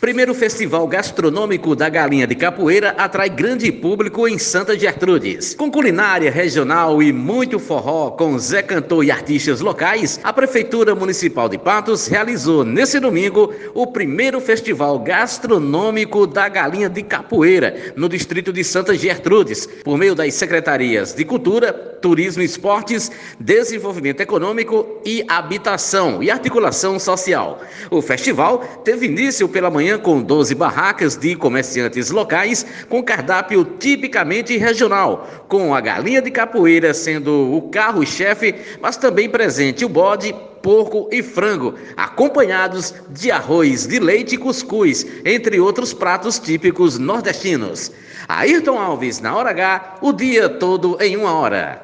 Primeiro Festival Gastronômico da Galinha de Capoeira atrai grande público em Santa Gertrudes. Com culinária regional e muito forró com Zé Cantor e artistas locais, a Prefeitura Municipal de Patos realizou nesse domingo o primeiro Festival Gastronômico da Galinha de Capoeira no distrito de Santa Gertrudes, por meio das secretarias de Cultura, Turismo e Esportes, Desenvolvimento Econômico e Habitação e Articulação Social. O festival teve início pela manhã manhã com 12 barracas de comerciantes locais com cardápio tipicamente regional, com a galinha de capoeira sendo o carro-chefe, mas também presente o bode, porco e frango, acompanhados de arroz de leite e cuscuz, entre outros pratos típicos nordestinos. Ayrton Alves, na hora H, o dia todo em uma hora.